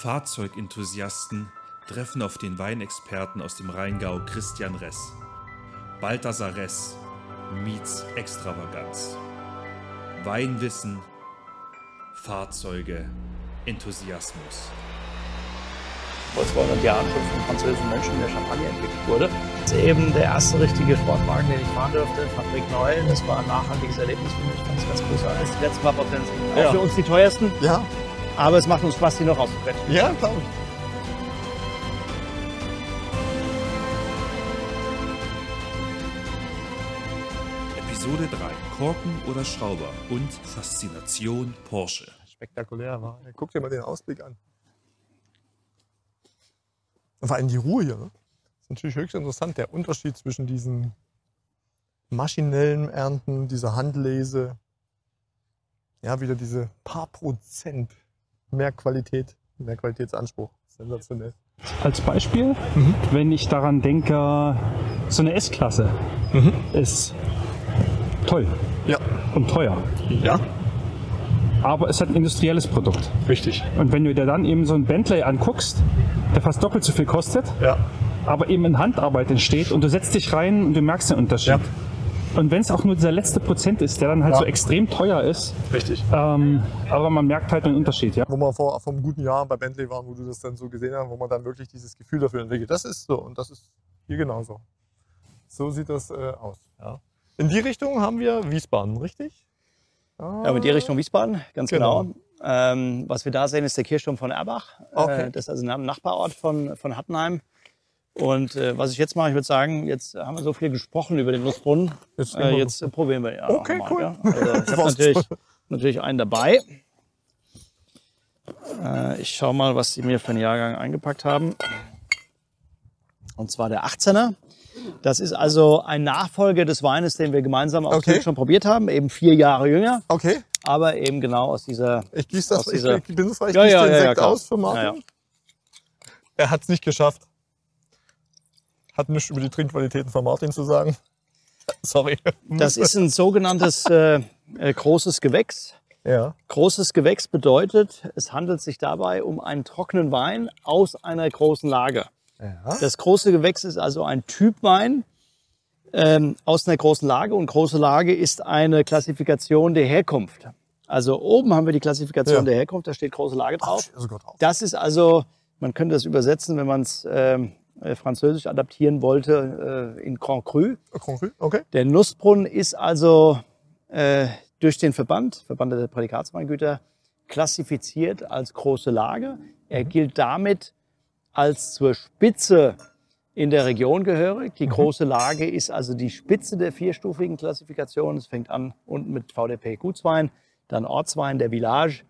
Fahrzeugenthusiasten treffen auf den Weinexperten aus dem Rheingau Christian Ress. Balthasar Ress meets Extravaganz. Weinwissen, Fahrzeuge, Enthusiasmus. vor 200 Jahren schon von französischen Menschen der Champagner entwickelt wurde. Das ist eben der erste richtige Sportwagen, den ich fahren durfte, Fabrik Neu. Das war ein nachhaltiges Erlebnis für mich. Es ganz großartig. Die letzten paar Prozent sind auch Ja. für uns die teuersten, Ja, aber es macht uns Spaß, die noch auszuquetschen. ja, glaube ich. Episode 3. Korken oder Schrauber und Faszination Porsche. Spektakulär war. Guck dir mal den Ausblick an. Und vor allem die Ruhe hier. Ne? Das ist natürlich höchst interessant, der Unterschied zwischen diesen maschinellen Ernten, dieser Handlese, ja, wieder diese paar Prozent mehr Qualität, mehr Qualitätsanspruch. Sensationell. Als Beispiel, wenn ich daran denke, so eine S-Klasse ist toll Ja. und teuer. Ja, Aber es hat ein industrielles Produkt. richtig. Und wenn du dir dann eben so ein Bentley anguckst, der fast doppelt so viel kostet, Ja, aber eben in Handarbeit entsteht und du setzt dich rein und du merkst den Unterschied. Ja. Und wenn es auch nur dieser letzte Prozent ist, der dann halt Ja. so extrem teuer ist, richtig. ähm, aber man merkt halt den Unterschied, ja. Wo wir vor, vor einem guten Jahr bei Bentley waren, wo du das dann so gesehen hast, wo man dann wirklich dieses Gefühl dafür entwickelt. Das ist so und das ist hier genauso. So sieht das äh, aus. Ja. In die Richtung haben wir Wiesbaden, richtig? Ja, aber in die Richtung Wiesbaden, ganz Genau. genau. Ähm, was wir da sehen, ist der Kirchturm von Erbach. Okay. Äh, das ist also ein Nachbarort von, von Hattenheim. Und äh, was ich jetzt mache, ich würde sagen, jetzt haben wir so viel gesprochen über den Nussbrunnen. Jetzt Äh, jetzt äh, probieren wir ja. Okay, mal, cool. Ja. Also, ich habe natürlich, natürlich einen dabei. Äh, ich schaue mal, was die mir für einen Jahrgang eingepackt haben. Und zwar der 18er. Das ist also ein Nachfolger des Weines, den wir gemeinsam auch Okay. schon probiert haben, eben vier Jahre jünger, Okay, aber eben genau aus dieser. ich gieße das, Aus ich, dieser- ich bin das ich Ja, ja, den ja, ja, Sekt klar. aus für Martin. Ja, ja. Er hat es nicht geschafft. Hat nichts über die Trinkqualitäten von Martin zu sagen. Sorry. Das ist ein sogenanntes äh, äh, großes Gewächs. Ja. Großes Gewächs bedeutet, es handelt sich dabei um einen trockenen Wein aus einer großen Lage. ja. Das große Gewächs ist also ein Typwein ähm, aus einer großen Lage und große Lage ist eine Klassifikation der Herkunft. Also oben haben wir die Klassifikation Ja. der Herkunft, da steht große Lage drauf. Also Gott auf. Das ist also, man könnte das übersetzen, wenn man es ähm, äh, französisch adaptieren wollte, äh, in Grand Cru. Okay. Der Nussbrunnen ist also äh, durch den Verband, Verband der Prädikatsweingüter, klassifiziert als große Lage. Er gilt damit als zur Spitze in der Region gehörig. Die große Lage ist also die Spitze der vierstufigen Klassifikation. Es fängt an unten mit VDP Gutswein, dann Ortswein, der Village.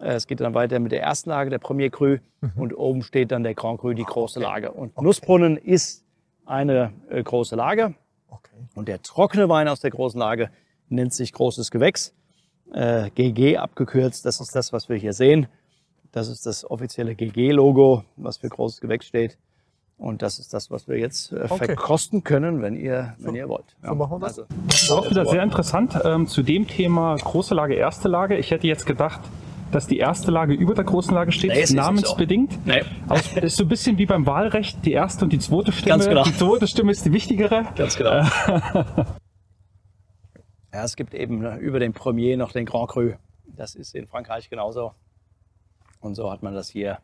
Äh, Es geht dann weiter mit der ersten Lage, der Premier Cru. Und oben steht dann der Grand Cru, die große Lage. Und Nussbrunnen ist eine äh, große Lage. Okay. Und der trockene Wein aus der großen Lage nennt sich großes Gewächs, äh, GG abgekürzt. Das ist das, was wir hier sehen. Das ist das offizielle GG-Logo, was für großes Gewächs steht. Und das ist das, was wir jetzt äh, Okay. verkosten können, wenn ihr, wenn ihr wollt. So machen wir das. Also, Das ist auch wieder sehr interessant ähm, zu dem Thema große Lage, erste Lage. Ich hätte jetzt gedacht, dass die erste Lage über der großen Lage steht, Nee, es ist nicht so. namensbedingt. nee, es ist so ein bisschen wie beim Wahlrecht, die erste und die zweite Stimme. Ganz genau. Die zweite Stimme ist die wichtigere. ganz genau. ja, es gibt eben über den Premier noch den Grand Cru. Das ist in Frankreich genauso. Und so hat man das hier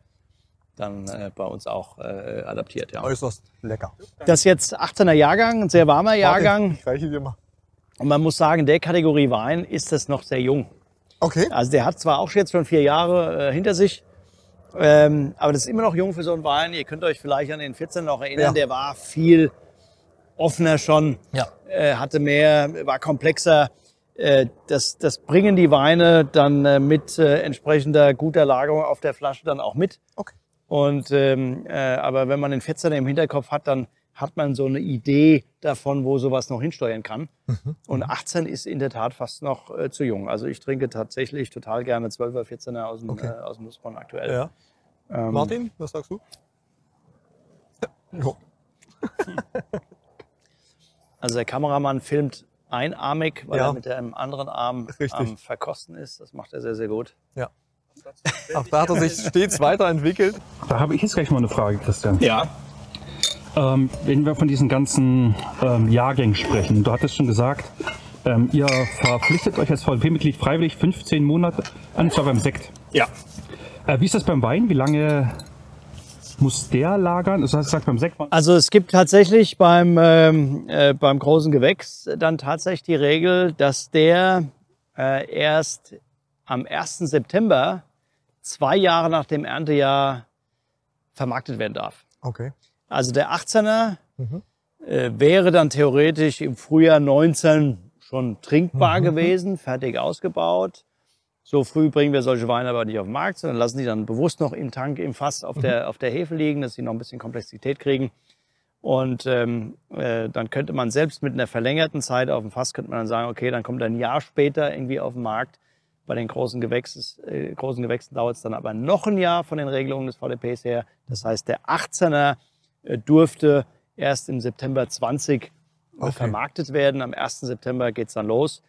dann äh, bei uns auch äh, adaptiert. Ja. Äußerst lecker. Das ist jetzt 18er Jahrgang, ein sehr warmer Jahrgang. Martin, ich reiche dir mal. Und man muss sagen, der Kategorie Wein ist es noch sehr jung. Okay. Also der hat zwar auch jetzt schon vier Jahre äh, hinter sich, ähm, aber das ist immer noch jung für so einen Wein. Ihr könnt euch vielleicht an den 14 noch erinnern, Ja. der war viel offener schon, Ja. äh, hatte mehr, war komplexer. Äh, das, das bringen die Weine dann äh, mit äh, entsprechender guter Lagerung auf der Flasche dann auch mit. Okay. Und ähm, äh, aber wenn man den 14er im Hinterkopf hat, dann hat man so eine Idee davon, wo sowas noch hinsteuern kann. Und 18 ist in der Tat fast noch äh, zu jung. Also ich trinke tatsächlich total gerne 12er, 14er aus dem, Okay. äh, aus dem Nussbrunnen aktuell. Ja. Ähm, Martin, was sagst du? Jo. Also der Kameramann filmt einarmig, weil Ja. er mit dem anderen Arm Richtig. am Verkosten ist. Das macht er sehr, sehr gut. Ja. Auch da hat er sich stets weiterentwickelt. Da habe ich jetzt gleich mal eine Frage, Christian. Ja. Ähm, wenn wir von diesen ganzen ähm, Jahrgängen sprechen, du hattest schon gesagt, ähm, ihr verpflichtet euch als VLP-Mitglied freiwillig 15 Monate, an zwar beim Sekt. Ja. Äh, wie ist das beim Wein? Wie lange muss der lagern? Das heißt, beim Sekt. Also es gibt tatsächlich beim, ähm, äh, beim großen Gewächs dann tatsächlich die Regel, dass der äh, erst am 1. September, zwei Jahre nach dem Erntejahr, vermarktet werden darf. Okay. Also der 18er Mhm. äh, wäre dann theoretisch im Frühjahr 19 schon trinkbar Mhm. gewesen, fertig ausgebaut. So früh bringen wir solche Weine aber nicht auf den Markt, sondern lassen die dann bewusst noch im Tank, im Fass auf, der, auf der Hefe liegen, dass sie noch ein bisschen Komplexität kriegen. Und ähm, äh, dann könnte man selbst mit einer verlängerten Zeit auf dem Fass, könnte man dann sagen, okay, dann kommt er ein Jahr später irgendwie auf den Markt. Bei den großen, Gewächses, äh, großen Gewächsen dauert es dann aber noch ein Jahr von den Regelungen des VDPs her. Das heißt, der 18er äh, durfte erst im September 20 Okay. vermarktet werden. Am 1. September geht's dann los.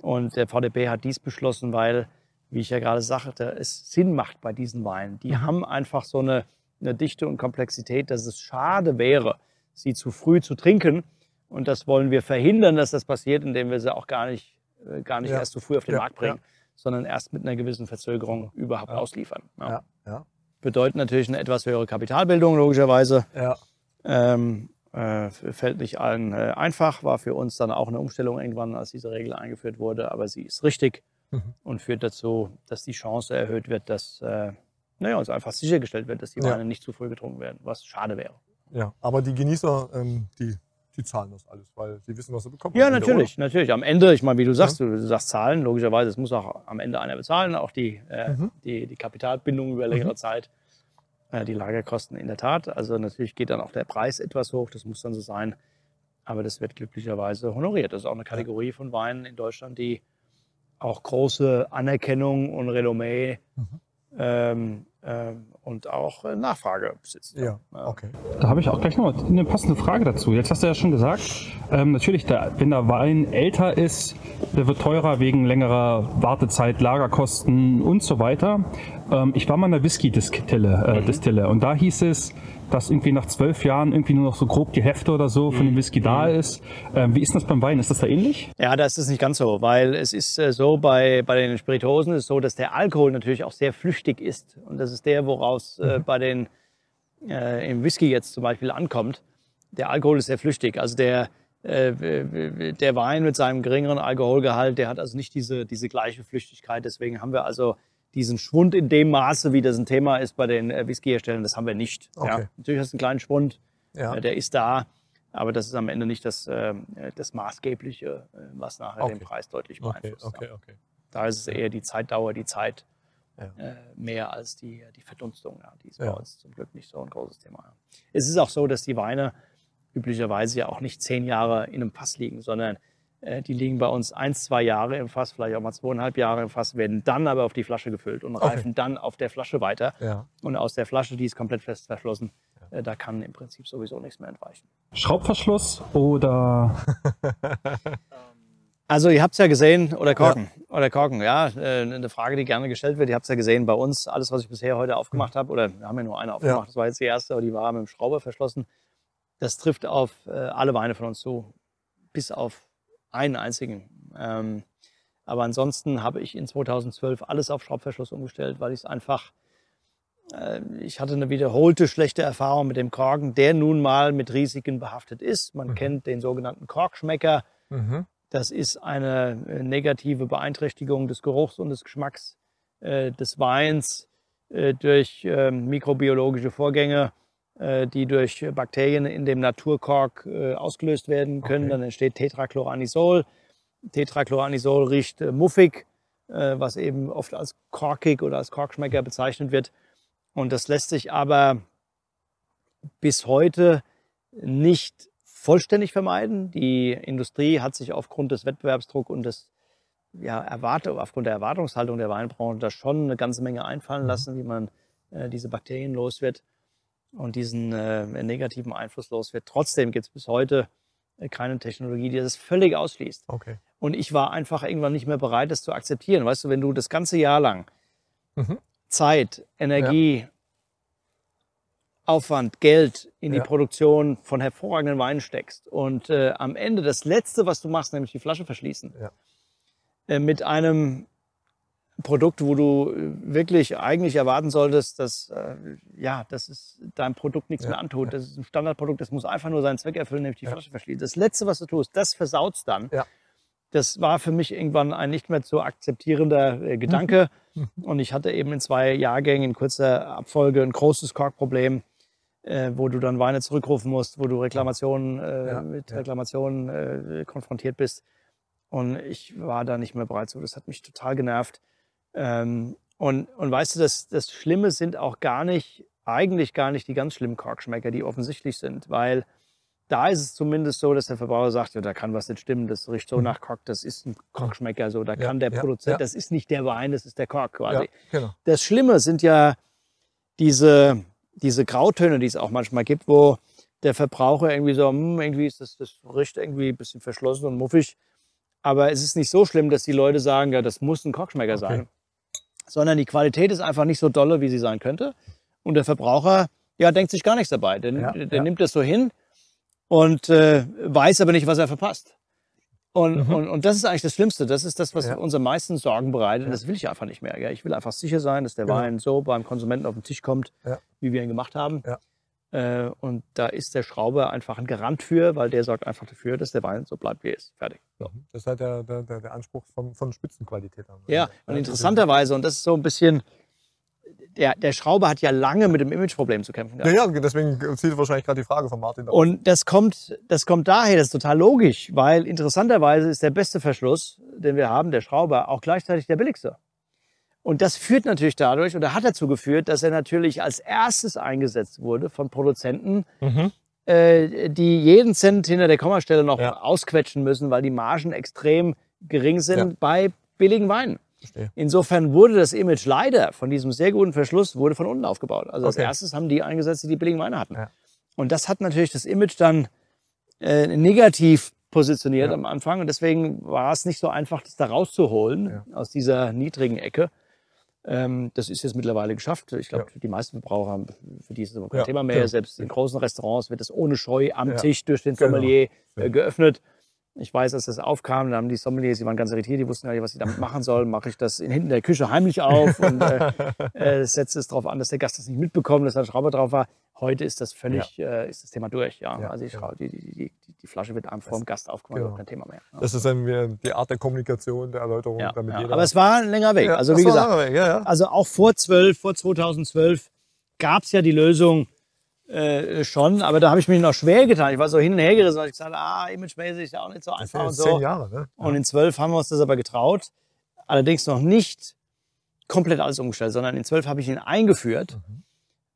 Und der VDP hat dies beschlossen, weil, wie ich ja gerade sagte, es Sinn macht bei diesen Weinen. Die haben einfach so eine, eine Dichte und Komplexität, dass es schade wäre, sie zu früh zu trinken. Und das wollen wir verhindern, dass das passiert, indem wir sie auch gar nicht, äh, gar nicht Ja. erst so früh auf den Ja, Markt bringen, sondern erst mit einer gewissen Verzögerung überhaupt Ja. ausliefern. Ja. Bedeutet natürlich eine etwas höhere Kapitalbildung, logischerweise. ja. Ähm, äh, fällt nicht allen äh, einfach, war für uns dann auch eine Umstellung irgendwann, als diese Regel eingeführt wurde, aber sie ist richtig Mhm. und führt dazu, dass die Chance erhöht wird, dass äh, naja, uns einfach sichergestellt wird, dass die Ja. Weine nicht zu früh getrunken werden, was schade wäre. ja. Aber die Genießer, ähm, die, die zahlen das alles, weil sie wissen, was sie bekommen. Ja, am Ende, natürlich, natürlich. Am Ende, ich meine, wie du sagst, du, du sagst Zahlen, logischerweise, es muss auch am Ende einer bezahlen, auch die, äh, Mhm. die, die Kapitalbindung über längere Zeit, äh, die Lagerkosten in der Tat. Also natürlich geht dann auch der Preis etwas hoch, das muss dann so sein. Aber das wird glücklicherweise honoriert. Das ist auch eine Kategorie von Weinen in Deutschland, die auch große Anerkennung und Renommee Mhm. ähm, und auch äh, Nachfrage besitzt. Ja, okay. Da habe ich auch gleich noch eine passende Frage dazu. Jetzt hast du ja schon gesagt, ähm, natürlich, der, wenn der Wein älter ist, der wird teurer wegen längerer Wartezeit, Lagerkosten und so weiter. Ähm, ich war mal in der Whisky-Distille äh, Distille, und da hieß es, dass irgendwie nach zwölf Jahren irgendwie nur noch so grob die Hälfte oder so von dem Whisky da ist. Ähm, wie ist das beim Wein? Ist das da ähnlich? Ja, da ist es nicht ganz so, weil es ist äh, so, bei, bei den Spirituosen ist es so, dass der Alkohol natürlich auch sehr flüchtig ist. Und das ist der, woraus äh, bei den, äh, im Whisky jetzt zum Beispiel ankommt. Der Alkohol ist sehr flüchtig. Also der, äh, der Wein mit seinem geringeren Alkoholgehalt, der hat also nicht diese, diese gleiche Flüchtigkeit. Deswegen haben wir also diesen Schwund in dem Maße, wie das ein Thema ist bei den äh, Whiskyherstellern, das haben wir nicht. Ja. Okay. Natürlich hast du einen kleinen Schwund, Ja. äh, der ist da, aber das ist am Ende nicht das, ähm, äh, das Maßgebliche, was nachher den Okay. Preis deutlich beeinflusst. okay, Ja. okay. Da ist es eher die Zeitdauer, die Zeit Ja. mehr als die, die Verdunstung. Ja. Die ist Ja. bei uns zum Glück nicht so ein großes Thema. Ja. Es ist auch so, dass die Weine üblicherweise ja auch nicht zehn Jahre in einem Fass liegen, sondern die liegen bei uns eins, zwei Jahre im Fass, vielleicht auch mal zweieinhalb Jahre im Fass, werden dann aber auf die Flasche gefüllt und Okay. reifen dann auf der Flasche weiter. Ja. Und aus der Flasche, die ist komplett fest verschlossen, äh, da kann im Prinzip sowieso nichts mehr entweichen. Schraubverschluss oder Also ihr habt es ja gesehen, oder Korken, oder Korken, ja, äh, eine Frage, die gerne gestellt wird. Ihr habt es ja gesehen bei uns, alles, was ich bisher heute aufgemacht habe, oder wir haben ja nur eine aufgemacht, das war jetzt die erste, aber die war mit dem Schrauber verschlossen. Das trifft auf äh, alle Weine von uns zu, bis auf einen einzigen. Ähm, aber ansonsten habe ich in 2012 alles auf Schraubverschluss umgestellt, weil ich es einfach, äh, ich hatte eine wiederholte schlechte Erfahrung mit dem Korken, der nun mal mit Risiken behaftet ist. Man kennt den sogenannten Korkschmecker. Mhm. Das ist eine äh, negative Beeinträchtigung des Geruchs und des Geschmacks äh, des Weins äh, durch ähm, mikrobiologische Vorgänge, die durch Bakterien in dem Naturkork äh, ausgelöst werden können. Okay. Dann entsteht Tetrachloranisol. Tetrachloranisol riecht äh, muffig, äh, was eben oft als korkig oder als Korkschmecker bezeichnet wird. Und das lässt sich aber bis heute nicht vollständig vermeiden. Die Industrie hat sich aufgrund des Wettbewerbsdrucks und des ja, Erwartung, aufgrund der Erwartungshaltung der Weinbranche da schon eine ganze Menge einfallen lassen, wie man äh, diese Bakterien los wird und diesen äh, negativen Einfluss los wird. Trotzdem gibt es bis heute äh, keine Technologie, die das völlig ausschließt. Okay. Und ich war einfach irgendwann nicht mehr bereit, das zu akzeptieren. Weißt du, wenn du das ganze Jahr lang Mhm. Zeit, Energie, Aufwand, Geld in die Ja. Produktion von hervorragenden Weinen steckst und äh, am Ende das Letzte, was du machst, nämlich die Flasche verschließen, Ja. äh, mit einem Produkt, wo du äh, wirklich eigentlich erwarten solltest, dass äh, ja, dass es deinem Produkt nichts Ja, mehr antut. Das ist ein Standardprodukt, das muss einfach nur seinen Zweck erfüllen, nämlich die Flasche verschließen. Das Letzte, was du tust, das versaut's dann. Ja. Das war für mich irgendwann ein nicht mehr zu akzeptierender äh, Gedanke. Mhm. Und ich hatte eben in zwei Jahrgängen in kurzer Abfolge ein großes Korkproblem, äh, wo du dann Weine zurückrufen musst, wo du Reklamationen, äh, Ja, mit ja. Reklamationen äh, konfrontiert bist. Und ich war da nicht mehr bereit zu. Das hat mich total genervt. Ähm, und, und weißt du, das, das Schlimme sind auch gar nicht, eigentlich gar nicht die ganz schlimmen Korkschmecker, die offensichtlich sind, weil da ist es zumindest so, dass der Verbraucher sagt, ja, da kann was nicht stimmen, das riecht so nach Kork, das ist ein Korkschmecker, so, da Mhm. Ja, kann der ja, Produzent, ja. das ist nicht der Wein, das ist der Kork quasi. Genau. Das Schlimme sind ja diese, diese Grautöne, die es auch manchmal gibt, wo der Verbraucher irgendwie so, hm, irgendwie ist das, das riecht irgendwie ein bisschen verschlossen und muffig. Aber es ist nicht so schlimm, dass die Leute sagen, ja, das muss ein Korkschmecker sein. Sondern die Qualität ist einfach nicht so dolle, wie sie sein könnte. Und der Verbraucher, ja, denkt sich gar nichts dabei. Der, Ja, der ja. nimmt das so hin und äh, weiß aber nicht, was er verpasst. Und, Mhm. und, und das ist eigentlich das Schlimmste. Das ist das, was Ja. uns am meisten Sorgen bereitet. Das will ich einfach nicht mehr. Gell? Ich will einfach sicher sein, dass der Genau. Wein so beim Konsumenten auf den Tisch kommt, wie wir ihn gemacht haben. Ja. Äh, und da ist der Schrauber einfach ein Garant für, weil der sorgt einfach dafür, dass der Wein so bleibt, wie er ist. Fertig. So. Das ist halt der, der, der, Anspruch von, von Spitzenqualität. haben. Ja, und interessanterweise, und das ist so ein bisschen, der, der Schrauber hat ja lange mit dem Imageproblem zu kämpfen Ja, gehabt. ja, deswegen zielt wahrscheinlich gerade die Frage von Martin. darauf. Und das kommt, das kommt daher, das ist total logisch, weil interessanterweise ist der beste Verschluss, den wir haben, der Schrauber, auch gleichzeitig der billigste. Und das führt natürlich dadurch, oder hat dazu geführt, dass er natürlich als erstes eingesetzt wurde von Produzenten, Mhm. äh, die jeden Cent hinter der Kommastelle noch Ja. ausquetschen müssen, weil die Margen extrem gering sind Ja. bei billigen Weinen. Verstehe. Insofern wurde das Image leider von diesem sehr guten Verschluss wurde von unten aufgebaut. Also als Okay. erstes haben die eingesetzt, die die billigen Weine hatten. Ja. Und das hat natürlich das Image dann äh, negativ positioniert am Anfang. Und deswegen war es nicht so einfach, das da rauszuholen aus dieser niedrigen Ecke. Ähm, das ist jetzt mittlerweile geschafft. Ich glaube, Ja. die meisten Verbraucher haben, für die ist es aber kein Ja, Thema mehr. ja. Selbst in großen Restaurants wird das ohne Scheu am. Tisch durch den Genau. Sommelier äh, geöffnet. Ich weiß, als das aufkam, da haben die Sommeliers, die waren ganz irritiert, die wussten gar nicht, was sie damit machen sollen. Mache ich das in, hinten der Küche heimlich auf und äh, äh, setze es darauf an, dass der Gast das nicht mitbekommt, dass da ein Schrauber drauf war. Heute ist das völlig, äh, ist das Thema durch. Ja. Ja, also die, genau. Die, die, die, die, Flasche wird einfach vom Gast aufgemacht, genau. kein Thema mehr. Ja. Das ist dann die Art der Kommunikation, der Erläuterung, Ja, damit ja. jeder. Aber es war ein längerer Weg. Ja, also wie gesagt, ja, ja. also auch vor 12, vor 2012 gab es ja die Lösung äh, schon, aber da habe ich mich noch schwer getan. Ich war so hin und her gerissen, weil ich gesagt ah, imagemäßig ist ja auch nicht so einfach und so. zehn Jahre, ne? Und in 12 haben wir uns das aber getraut. Allerdings noch nicht komplett alles umgestellt, sondern in 12 habe ich ihn eingeführt Mhm.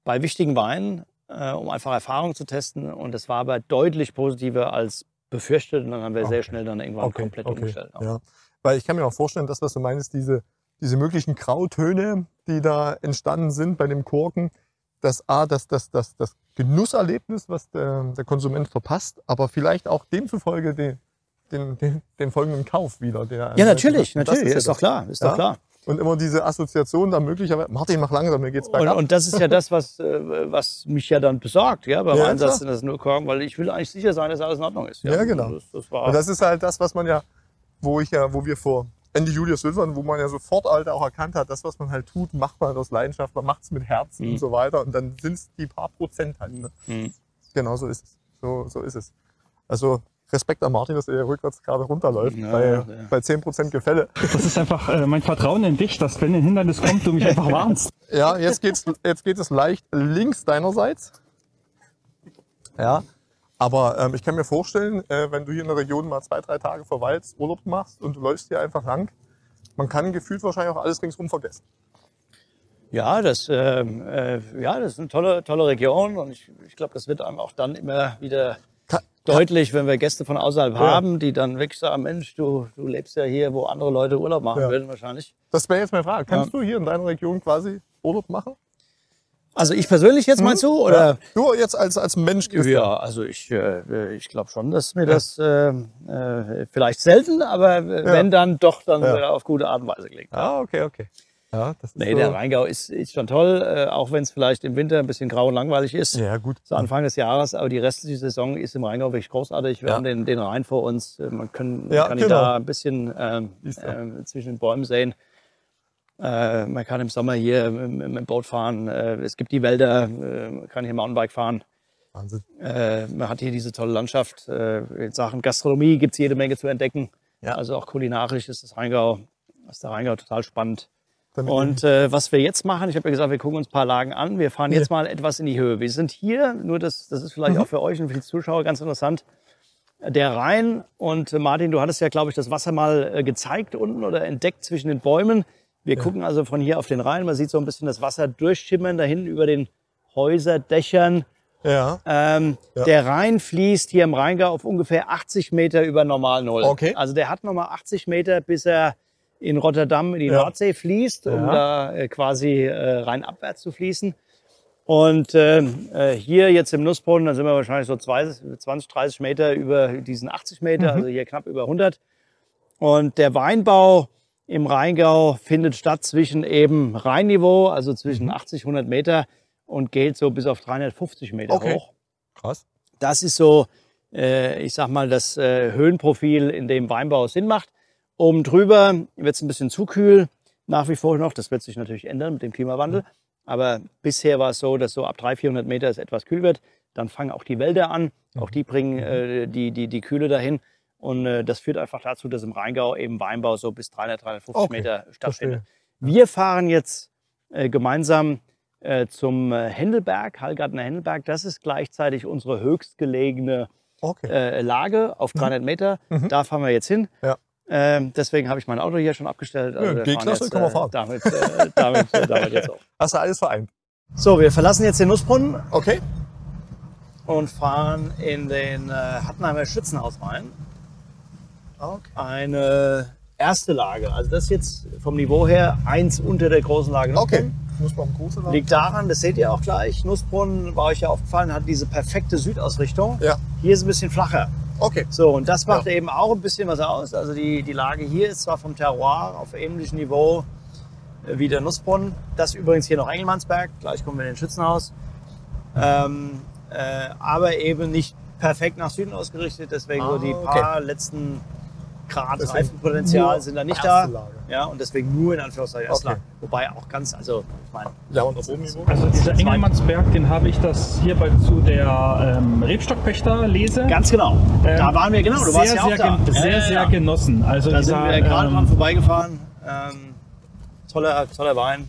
bei wichtigen Weinen, äh, um einfach Erfahrung zu testen. Und das war aber deutlich positiver als befürchtet. Und dann haben wir sehr Okay. schnell dann irgendwann komplett umgestellt. Ja. Weil ich kann mir auch vorstellen, das, was du meinst, diese, diese möglichen Grautöne, die da entstanden sind bei dem Korken, das A, das, das, das, das Genusserlebnis, was der, der Konsument verpasst, aber vielleicht auch demzufolge den, den, den, den folgenden Kauf wieder. Der Ja, natürlich, Und das natürlich, ja ist, doch das. klar, ist Ja? doch klar. Und immer diese Assoziation da möglicherweise, Martin, mach langsam, mir geht's Und, bergab. und das ist ja das, was, äh, was mich ja dann besorgt, ja, beim Ja, Einsatz in das Nurkorken, weil ich will eigentlich sicher sein, dass alles in Ordnung ist. Ja, genau. Das, das war, Und das ist halt das, was man ja, wo ich ja, wo wir vor Ende Juli Silver, wo man ja sofort Alter auch erkannt hat, das, was man halt tut, macht man aus Leidenschaft, man macht es mit Herzen Mhm. und so weiter. Und dann sind es die paar Prozent halt. Ne? Mhm. Genau so ist es. So, so ist es. Also Respekt an Martin, dass er rückwärts gerade runterläuft. Ja, bei, ja. bei 10% Gefälle. Das ist einfach äh, mein Vertrauen in dich, dass wenn ein Hindernis kommt, du mich einfach warnst. Ja, jetzt geht's, jetzt geht es leicht links deinerseits. Ja. Aber ähm, ich kann mir vorstellen, äh, wenn du hier in der Region mal zwei, drei Tage verweilst, Urlaub machst und du läufst hier einfach lang, man kann gefühlt wahrscheinlich auch alles ringsum vergessen. Ja, das, ähm, äh, ja, das ist eine tolle, tolle Region und ich, ich glaube, das wird einem auch dann immer wieder Ka- deutlich, wenn wir Gäste von außerhalb Ja. haben, die dann wirklich sagen, Mensch, du, du lebst ja hier, wo andere Leute Urlaub machen Ja. würden wahrscheinlich. Das wäre jetzt meine Frage. Kannst du hier in deiner Region quasi Urlaub machen? Also ich persönlich jetzt meinst du? Oder? Ja. Du jetzt als, als Mensch, Ja, Christian. also ich, äh, ich glaube schon, dass mir das äh, äh, vielleicht selten, aber äh, wenn dann doch dann Ja. äh, auf gute Art und Weise gelingt. Ah, okay, okay. Ja, das ist Nee, so, der Rheingau ist, ist schon toll, äh, auch wenn es vielleicht im Winter ein bisschen grau und langweilig ist. Ja, gut. Zu Anfang des Jahres, aber die restliche Saison ist im Rheingau wirklich großartig. Wir Ja. haben den, den Rhein vor uns. Äh, Man, können, Ja, kann ihn genau. da ein bisschen ähm, ähm, zwischen den Bäumen sehen. Äh, man kann im Sommer hier mit, mit dem Boot fahren. Äh, es gibt die Wälder, äh, man kann hier Mountainbike fahren. Wahnsinn. Äh, man hat hier diese tolle Landschaft. Äh, in Sachen Gastronomie gibt es jede Menge zu entdecken. Ja. Also auch kulinarisch ist das Rheingau, ist der Rheingau total spannend. Damit Und äh, was wir jetzt machen, ich habe ja gesagt, wir gucken uns ein paar Lagen an. Wir fahren Ja. jetzt mal etwas in die Höhe. Wir sind hier, nur das, das ist vielleicht Mhm. auch für euch und für die Zuschauer ganz interessant. Der Rhein und äh, Martin, du hattest ja, glaube ich, das Wasser mal äh, gezeigt unten oder entdeckt zwischen den Bäumen. Wir gucken also von hier auf den Rhein. Man sieht so ein bisschen das Wasser durchschimmern da hinten über den Häuserdächern. ja, Ähm, Ja. Der Rhein fließt hier im Rheingau auf ungefähr 80 Meter über Normal Null. Okay. Also der hat nochmal 80 Meter, bis er in Rotterdam in die Ja. Nordsee fließt, um Ja. da äh, quasi äh, rheinabwärts zu fließen. Und ähm, äh, hier jetzt im Nussbrunnen, da sind wir wahrscheinlich so 20, 20 30 Meter über diesen 80 Meter, Mhm. also hier knapp über 100. Und der Weinbau im Rheingau findet statt zwischen eben Rheinniveau, also zwischen Mhm. 80, 100 Meter und geht so bis auf 350 Meter Okay. hoch. krass. Das ist so, äh, ich sag mal, das äh, Höhenprofil, in dem Weinbau Sinn macht. Oben drüber wird es ein bisschen zu kühl, nach wie vor noch. Das wird sich natürlich ändern mit dem Klimawandel. Aber bisher war es so, dass so ab 300, 400 Meter es etwas kühl wird. Dann fangen auch die Wälder an. Auch die bringen äh, die, die, die Kühle dahin. Und äh, das führt einfach dazu, dass im Rheingau eben Weinbau so bis 300, 350 Okay, Meter stattfindet. verstehe. Wir fahren jetzt äh, gemeinsam äh, zum äh, Händelberg, Hallgartner Händelberg. Das ist gleichzeitig unsere höchstgelegene Okay. äh, Lage auf 300 Meter. Mhm. Da fahren wir jetzt hin. Ja. Ähm, deswegen habe ich mein Auto hier schon abgestellt. Ja, wir fahren G-Klasse jetzt, kann man äh, fahren. Damit, äh, damit, äh, damit jetzt auch. Hast du alles vereint? So, wir verlassen jetzt den Nussbrunnen Okay. und fahren in den äh, Hattenheimer Schützenhaus rein. Okay. Eine erste Lage. Also das ist jetzt vom Niveau her eins unter der großen Lage Okay. Am Großen lang. Liegt daran, das seht ihr auch gleich, Nussbrunnen, war euch ja aufgefallen, hat diese perfekte Südausrichtung. Ja. Hier ist ein bisschen flacher. Okay. So, und das macht eben auch ein bisschen was aus. Also die, die Lage hier ist zwar vom Terroir auf ähnlichem Niveau äh, wie der Nussbrunnen. Das übrigens hier noch Engelmannsberg. Gleich kommen wir in den Schützenhaus. Ähm, äh, aber eben nicht perfekt nach Süden ausgerichtet. Deswegen Ah, so die okay. paar letzten Grad Deswegen Reifenpotenzial sind da nicht da. Lage. Ja, und deswegen nur in Anführungszeichen Okay. Lage. Wobei auch ganz, also ich meine, Ja, und auf oben Niveau? Also dieser Engelmannsberg, den habe ich das hier bei, zu der ähm, Rebstockpächter lese. ganz genau. Ähm, da waren wir genau. Du sehr, warst ja auch sehr, da. gen- sehr, ja, sehr ja. genossen. Also Da sind dieser, wir gerade dran ähm, vorbeigefahren. Ähm, toller, toller Wein.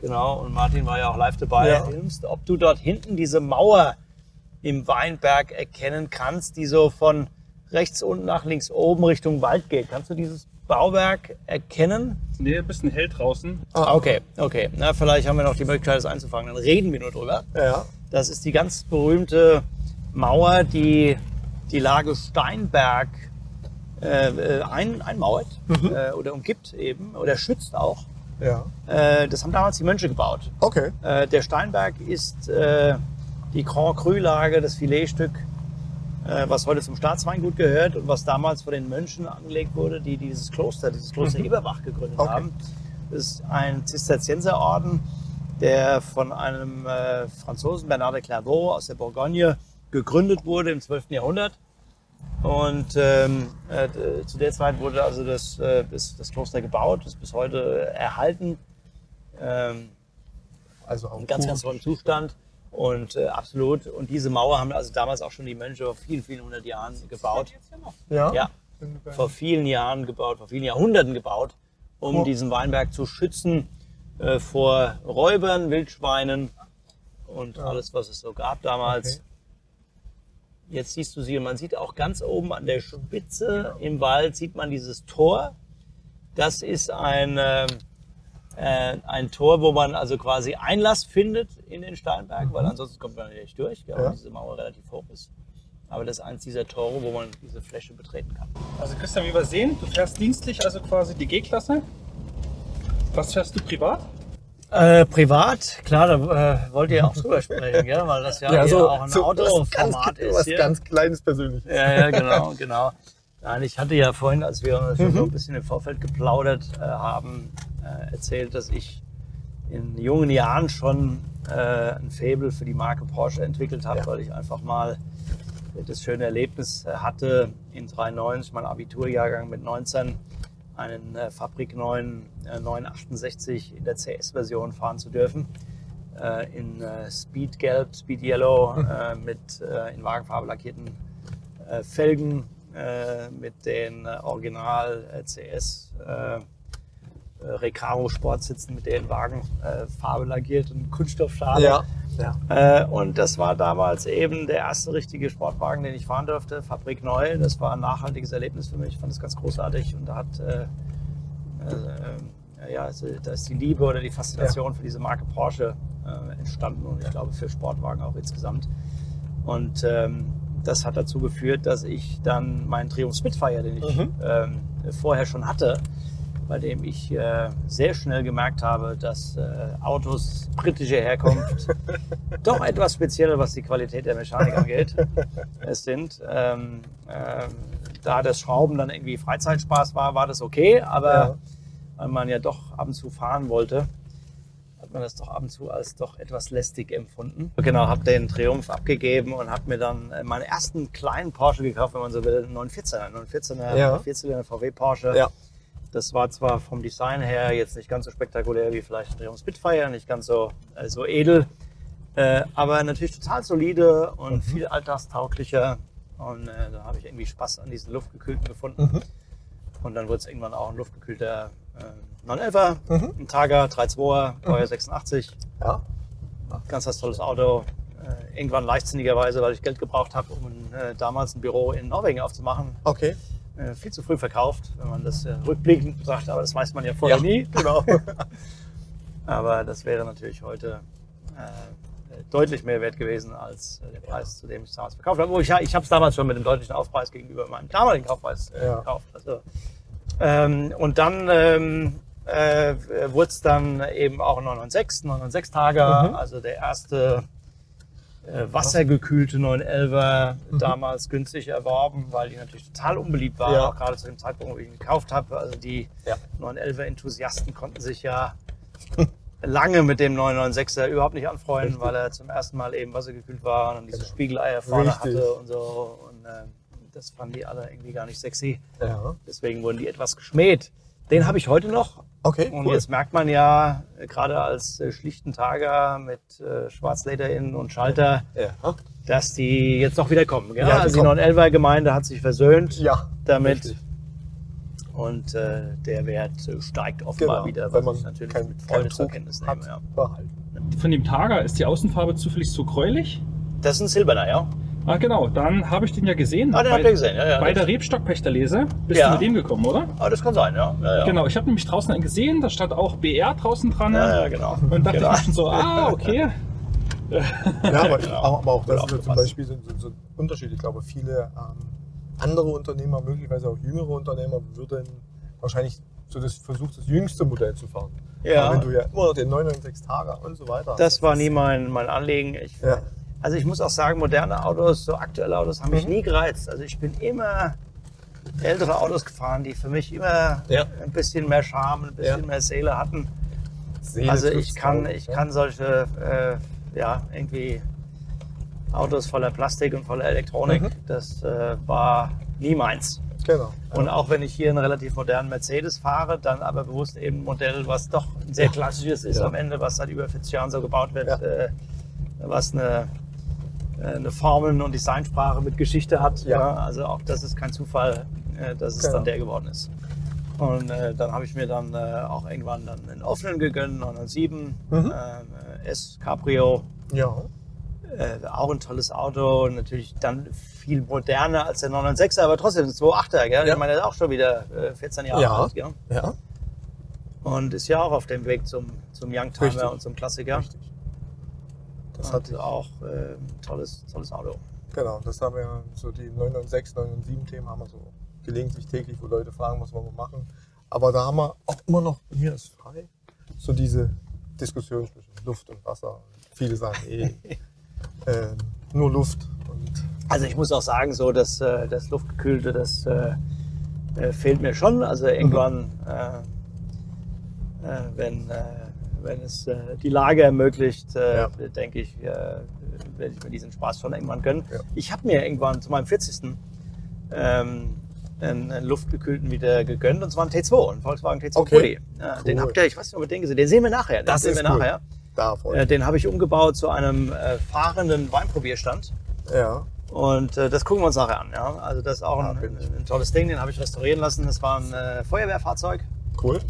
Genau, und Martin war ja auch live dabei. Ja. Ob du dort hinten diese Mauer im Weinberg erkennen kannst, die so von rechts unten nach links oben Richtung Wald geht. Kannst du dieses Bauwerk erkennen? nee, ein bisschen hell draußen. Ah, Okay, okay. Na, vielleicht haben wir noch die Möglichkeit, das einzufangen. Dann reden wir nur drüber. Ja. Das ist die ganz berühmte Mauer, die die Lage Steinberg äh, äh, ein, einmauert äh, oder umgibt eben oder schützt auch. Ja. Äh, das haben damals die Mönche gebaut. Okay. Äh, der Steinberg ist äh, die Grand Cru-Lage, das Filetstück, was heute zum Staatsweingut gehört und was damals von den Mönchen angelegt wurde, die dieses Kloster, dieses Kloster Eberbach gegründet Okay. haben. Das ist ein Zisterzienserorden, der von einem äh, Franzosen, Bernard de Clairvaux aus der Bourgogne, gegründet wurde im 12. Jahrhundert. Und ähm, äh, zu der Zeit wurde also das, äh, das, das Kloster gebaut, ist bis heute erhalten. Ähm, Also auch in ganz, ganz tollem Zustand. Und äh, absolut. Und diese Mauer haben also damals auch schon die Mönche vor vielen, vielen hundert Jahren gebaut. Ja. Ja, vor vielen Jahren gebaut, vor vielen Jahrhunderten gebaut, um Cool. diesen Weinberg zu schützen äh, vor Räubern, Wildschweinen und alles, was es so gab damals. Okay. Jetzt siehst du sie und man sieht auch ganz oben an der Spitze im Wald sieht man dieses Tor. Das ist ein, ähm, äh, ein Tor, wo man also quasi Einlass findet in den Steinberg, weil ansonsten kommt man nicht durch, ja, Mhm. Ja. weil diese Mauer relativ hoch ist. Aber das ist eins dieser Tore, wo man diese Fläche betreten kann. Also Christian, wie wir sehen, du fährst dienstlich also quasi die G-Klasse. Was fährst du privat? Äh, privat, klar, da äh, wollt ihr auch drüber sprechen, ja, weil das ja, hier auch ein so Autoformat ist. was hier. ganz Kleines persönlich. Ja, ja, genau, genau. Nein, ich hatte ja vorhin, als wir Mhm. schon so ein bisschen im Vorfeld geplaudert äh, haben, äh, erzählt, dass ich in jungen Jahren schon äh, ein Faible für die Marke Porsche entwickelt habe, Ja. weil ich einfach mal das schöne Erlebnis äh, hatte, in 93, mein Abiturjahrgang mit 19, einen äh, fabrikneuen äh, 968 in der CS-Version fahren zu dürfen. Äh, in äh, Speed Gelb, Speed Yellow, äh, mit äh, in Wagenfarbe lackierten Felgen, äh, mit den äh, Original äh, CS äh, Recaro Sportsitzen, mit den Wagenfarbe äh, Farbe lackierten Kunststoffschalen. ja. Äh, und das war damals eben der erste richtige Sportwagen, den ich fahren durfte, Fabrik Neu. Das war ein nachhaltiges Erlebnis für mich. Ich fand das ganz großartig und da hat äh, äh, ja, also, da ist die Liebe oder die Faszination für diese Marke Porsche äh, entstanden und ich glaube für Sportwagen auch insgesamt. Und ähm, das hat dazu geführt, dass ich dann meinen Triumph Spitfire, den ich Mhm. ähm, vorher schon hatte, bei dem ich äh, sehr schnell gemerkt habe, dass äh, Autos britischer Herkunft doch etwas spezieller, was die Qualität der Mechanik angeht, es sind. Ähm, ähm, da das Schrauben dann irgendwie Freizeitspaß war, war das okay, aber Ja. weil man ja doch ab und zu fahren wollte, man das doch ab und zu als doch etwas lästig empfunden. Genau, habe den Triumph abgegeben und habe mir dann äh, meinen ersten kleinen Porsche gekauft, wenn man so will, einen 914er, einen 914er Ja. Vierzylinder VW Porsche. Ja. Das war zwar vom Design her jetzt nicht ganz so spektakulär wie vielleicht ein Triumph Spitfire, nicht ganz so, äh, so edel, äh, aber natürlich total solide und Mhm. viel alltagstauglicher. Und äh, da habe ich irgendwie Spaß an diesen luftgekühlten gefunden. Mhm. Und dann wurde es irgendwann auch ein luftgekühlter äh, 911er, Mhm. ein Targa 3.2er, Baujahr 86. Ja. Ganz das tolles Auto. Äh, irgendwann leichtsinnigerweise, weil ich Geld gebraucht habe, um äh, damals ein Büro in Norwegen aufzumachen. Okay. Äh, viel zu früh verkauft, wenn man das äh, rückblickend betrachtet, aber das weiß man ja vorher Ja. nie. Genau. aber das wäre natürlich heute äh, deutlich mehr wert gewesen als äh, der Preis, zu dem ich es damals verkauft habe. Ich, ich habe es damals schon mit einem deutlichen Aufpreis gegenüber meinem damaligen Kaufpreis Ja. gekauft. Also, ähm, und dann ähm, äh, wurde es dann eben auch ein 996, 996 Tager, Mhm. also der erste äh, wassergekühlte 911er, Mhm. damals günstig erworben, weil die natürlich total unbeliebt waren, Ja. auch gerade zu dem Zeitpunkt, wo ich ihn gekauft habe. Also die Ja. 911er-Enthusiasten konnten sich ja lange mit dem 996er überhaupt nicht anfreunden, Richtig. weil er zum ersten Mal eben wassergekühlt war und diese Spiegeleier vorne Richtig. hatte und so. Und äh, das fanden die alle irgendwie gar nicht sexy. Ja. Deswegen wurden die etwas geschmäht. Den habe ich heute noch. Okay, Und cool. jetzt merkt man ja, äh, gerade als äh, schlichten Tager mit äh, Schwarzleder innen und Schalter, Ja. dass die jetzt doch wieder kommen. Gell? Ja, die also die kommen. 911er Gemeinde hat sich versöhnt Ja. damit richtig. und äh, der Wert steigt offenbar Genau. wieder, Wenn man was ich natürlich kein, mit Freude zur Kenntnis hat, nehme. Ja. Von dem Targa ist die Außenfarbe zufällig zu gräulich? Das ist ein Silberner, ja. Ah, genau, dann habe ich den ja gesehen. Ah, den habt ihr gesehen, ja. ja Bei der Rebstockpächterlese bist Ja. du mit dem gekommen, oder? ah, das kann sein, ja. ja, ja. Genau, ich habe nämlich draußen einen gesehen, da stand auch BR draußen dran. Ja, ja, genau. Und dachte genau. ich schon so, ah, okay. Ja, aber, Genau. aber, aber auch das ist ja zum. Beispiel so, so, so ein Unterschied. Ich glaube, viele ähm, andere Unternehmer, möglicherweise auch jüngere Unternehmer, würden wahrscheinlich so das versucht, das jüngste Modell zu fahren. Ja. Aber wenn du ja immer den 996 Tage und so weiter. Das war nie mein, mein Anliegen. Ich, Ja. Also ich muss auch sagen, moderne Autos, so aktuelle Autos haben mich Mhm. nie gereizt. Also ich bin immer ältere Autos gefahren, die für mich immer Ja. ein bisschen mehr Charme, ein bisschen Ja. mehr Seele hatten. Seele also ich kann, ich kann solche, äh, ja, irgendwie Autos voller Plastik und voller Elektronik, Mhm. das äh, war nie meins. Genau. Und auch wenn ich hier einen relativ modernen Mercedes fahre, dann aber bewusst eben ein Modell, was doch ein sehr klassisches ist Ja. am Ende, was seit über 40 Jahren so gebaut wird, äh, was eine, eine Formeln- und Designsprache mit Geschichte hat. Ja. Ja. Also auch das ist kein Zufall, äh, dass es Genau. dann der geworden ist. Und äh, dann habe ich mir dann äh, auch irgendwann dann einen offenen gegönnt, 907 Mhm. äh, S Cabrio. Ja. Äh, auch ein tolles Auto, natürlich dann viel moderner als der 996er, aber trotzdem ein 2.8er, gell? Ja. Ich meine, der ist auch schon wieder äh, 14 Jahre Ja. alt, gell? Ja. Und ist ja auch auf dem Weg zum, zum Youngtimer und zum Klassiker. Richtig. Das Das hat auch äh, ein tolles, tolles Auto. Genau, das haben wir so die 996, 997 Themen haben wir so gelegentlich täglich, wo Leute fragen, was wollen wir machen. Aber da haben wir auch immer noch, hier ist frei, so diese Diskussion zwischen Luft und Wasser. Viele sagen, eh, äh, nur Luft Also ich muss auch sagen, so dass äh, das Luftgekühlte, das äh, äh, fehlt mir schon. Also irgendwann, äh, äh, wenn, wenn es äh, die Lage ermöglicht, äh, Ja. denke ich, äh, werde ich mir diesen Spaß schon irgendwann gönnen. Ja. Ich habe mir irgendwann zu meinem 40. Ähm, einen, einen luftgekühlten wieder gegönnt und zwar einen T2, einen Volkswagen T2 Okay. Pulli. Ja, Den Cool. habt ihr, ich weiß nicht, ob ihr den gesehen Den sehen wir nachher. Den Das sehen ist wir cool. nachher. Da freue Äh, den habe ich umgebaut zu einem äh, fahrenden Weinprobierstand. Ja. Und äh, das gucken wir uns nachher an. Ja? Also das ist auch Ja, ein, ich. ein, tolles Ding, den habe ich restaurieren lassen. Das war ein äh, Feuerwehrfahrzeug Cool.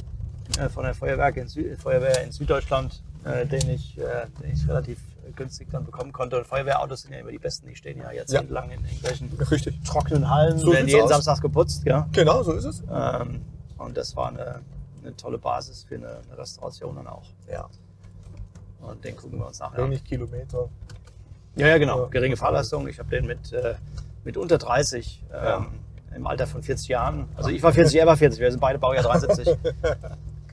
Äh, von der Feuerwerk in Sü Feuerwehr in Süddeutschland, äh, den, ich, äh, den ich relativ günstig dann bekommen konnte. Und Feuerwehrautos sind ja immer die besten, die stehen ja jahrzehntelang in irgendwelchen Richtig. trockenen Hallen, So werden jeden aus. Samstag geputzt. Ja? Genau, so ist es. Ähm, und das war eine, eine tolle Basis für eine, eine Restauration dann auch. Ja. Und den gucken wir uns nachher an. Wenig Kilometer. Ja, ja, genau. Ja. Geringe Fahrleistung. Ich habe den mit, äh, mit unter 30 ähm, Ja. im Alter von 40 Jahren. Also ich war 40, er war 40. Wir sind beide Baujahr 73.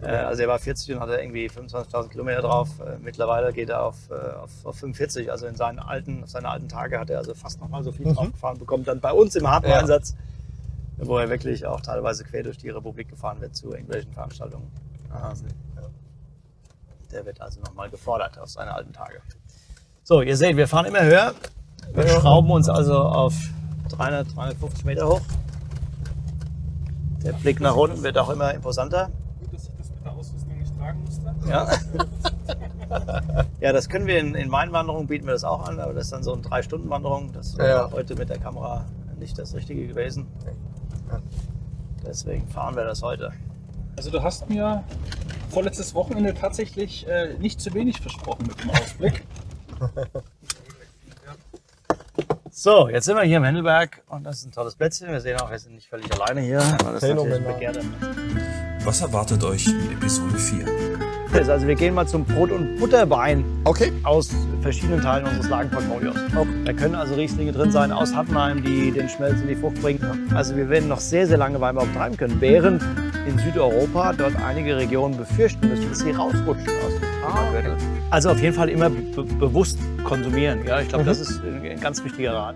äh, also er war 40 und hatte irgendwie 25.000 Kilometer drauf. Äh, mittlerweile geht er auf, äh, auf, auf 45. Also in seinen alten, auf seine alten Tage hat er also fast nochmal so viel Mhm. draufgefahren bekommen. Dann bei uns im harten Ja. Einsatz, wo er wirklich auch teilweise quer durch die Republik gefahren wird zu irgendwelchen Veranstaltungen. Ähm, der wird also nochmal gefordert auf seine alten Tage. So, ihr seht, wir fahren immer höher. Wir Ja. schrauben uns also auf 300, 350 Meter hoch. Der Blick nach unten wird auch immer imposanter. Gut, dass ich das mit der Tragen musste. Ja, ja das können wir in, in meinen Wanderungen, bieten wir das auch an, aber das ist dann so eine Drei-Stunden-Wanderung. Das wäre Ja. heute mit der Kamera nicht das Richtige gewesen. Deswegen fahren wir das heute. Also du hast mir vorletztes Wochenende tatsächlich äh, nicht zu wenig versprochen mit dem Ausblick. So, jetzt sind wir hier im Händelberg und das ist ein tolles Plätzchen. Wir sehen auch, wir sind nicht völlig alleine hier. Aber das ist natürlich ein begehrter Was erwartet euch in Episode 4? Mensch. Also wir gehen mal zum Brot- und Butterwein Okay. aus verschiedenen Teilen unseres Lagenportfolios. Da können also Rieslinge drin sein aus Hattenheim, die den Schmelz in die Frucht bringen. Also wir werden noch sehr, sehr lange Weinbau betreiben können, während in Südeuropa dort einige Regionen befürchten müssen, dass sie rausrutschen aus dem Klimagürtel. Also auf jeden Fall immer be bewusst konsumieren. Ja, ich glaube, Mhm. das ist ein ganz wichtiger Rat.